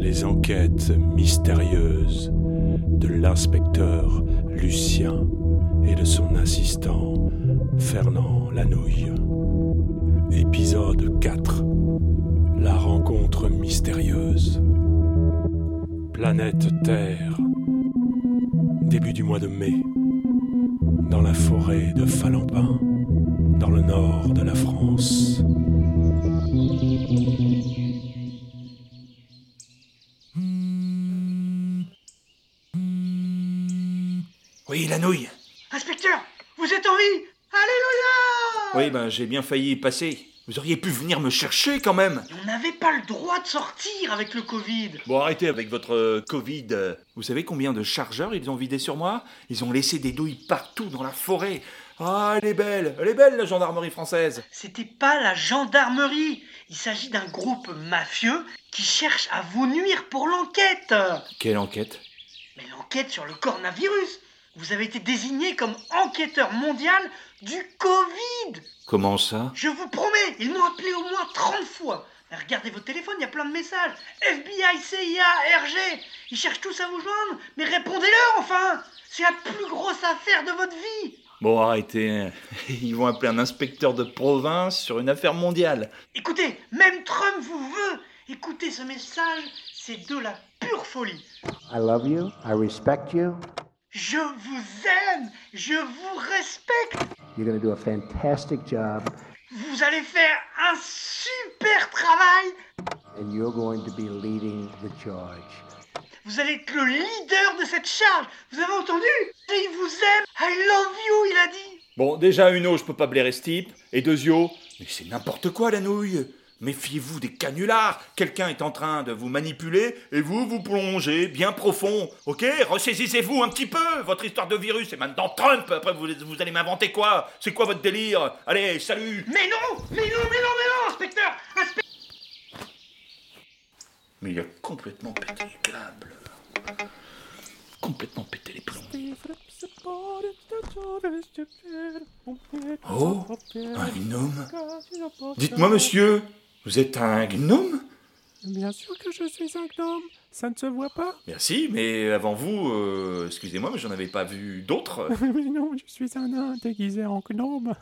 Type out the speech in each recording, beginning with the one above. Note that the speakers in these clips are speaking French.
Les enquêtes mystérieuses de l'inspecteur Lucien et de son assistant Fernand Lanouille. Épisode 4. La rencontre mystérieuse. Planète Terre. Début du mois de mai. Dans la forêt de Falampin, dans le nord de la France. Oui, la nouille. Inspecteur, vous êtes en vie Alléluia Oui, ben j'ai bien failli y passer. Vous auriez pu venir me chercher quand même. On n'avait pas le droit de sortir avec le Covid. Bon, arrêtez avec votre euh, Covid. Vous savez combien de chargeurs ils ont vidé sur moi? Ils ont laissé des douilles partout dans la forêt. Ah, elle est belle, elle est belle la gendarmerie française. C'était pas la gendarmerie. Il s'agit d'un groupe mafieux qui cherche à vous nuire pour l'enquête. Quelle enquête? Mais l'enquête sur le coronavirus. Vous avez été désigné comme enquêteur mondial du Covid. Comment ça? Je vous promets, ils m'ont appelé au moins 30 fois. Mais Regardez votre téléphone, il y a plein de messages. FBI, CIA, RG. Ils cherchent tous à vous joindre. Mais répondez-leur enfin C'est la plus grosse affaire de votre vie Bon, arrêtez. Ils vont appeler un inspecteur de province sur une affaire mondiale. Écoutez, même Trump vous veut. Écoutez ce message, c'est de la pure folie. I love you. I respect you. Je vous aime, je vous respecte. You're going to do a fantastic job, Vous allez faire un super travail. and you're going to be leading the charge. Vous allez être le leader de cette charge. Vous avez entendu? Il vous aime. I love you, il a dit. Bon, déjà, une eau, je peux pas blairer ce type. Et deuxio, mais c'est n'importe quoi la nouille. Méfiez-vous des canulars. Quelqu'un est en train de vous manipuler et vous, vous plongez bien profond. Ok Ressaisissez-vous un petit peu. Votre histoire de virus est maintenant Trump. Après, vous, vous allez m'inventer quoi? C'est quoi votre délire? Allez, salut Mais non Mais non, mais non, mais non, inspecteur Inspecteur Mais il a complètement pété les câbles. Complètement pété les plombs. Oh Un gnome Dites-moi, monsieur, vous êtes un gnome? Bien sûr que je suis un gnome, ça ne se voit pas Merci, mais avant vous, euh, excusez-moi, mais j'en avais pas vu d'autres. Mais non, je suis un nain déguisé en gnome.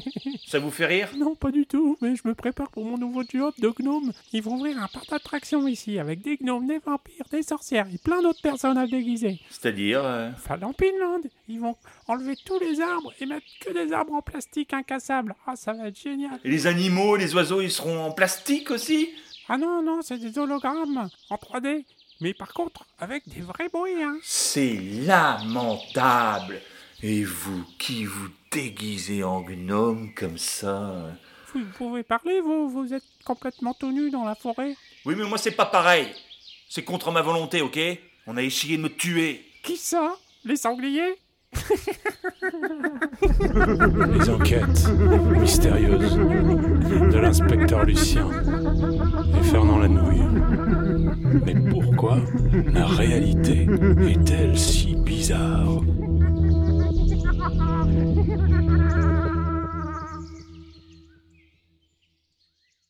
Ça vous fait rire? Non, pas du tout, mais je me prépare pour mon nouveau job de gnome. Ils vont ouvrir un parc d'attractions ici, avec des gnomes, des vampires, des sorcières et plein d'autres personnages déguisés. C'est-à-dire euh, Enfin, dans Pinland, ils vont enlever tous les arbres et mettre que des arbres en plastique incassables. Ah, ça va être génial. Et les animaux, les oiseaux, ils seront en plastique aussi? Ah non, non, c'est des hologrammes en 3D. Mais par contre, avec des vrais bruits, hein. C'est lamentable Et vous qui vous déguisez en gnome comme ça Vous pouvez parler, vous, vous êtes complètement tout nu dans la forêt. Oui, mais moi c'est pas pareil. C'est contre ma volonté, ok? On a essayé de me tuer. Qui ça? Les sangliers? Les enquêtes mystérieuses de l'inspecteur Lucien Fernand Lanouille. Mais pourquoi la réalité est-elle si bizarre?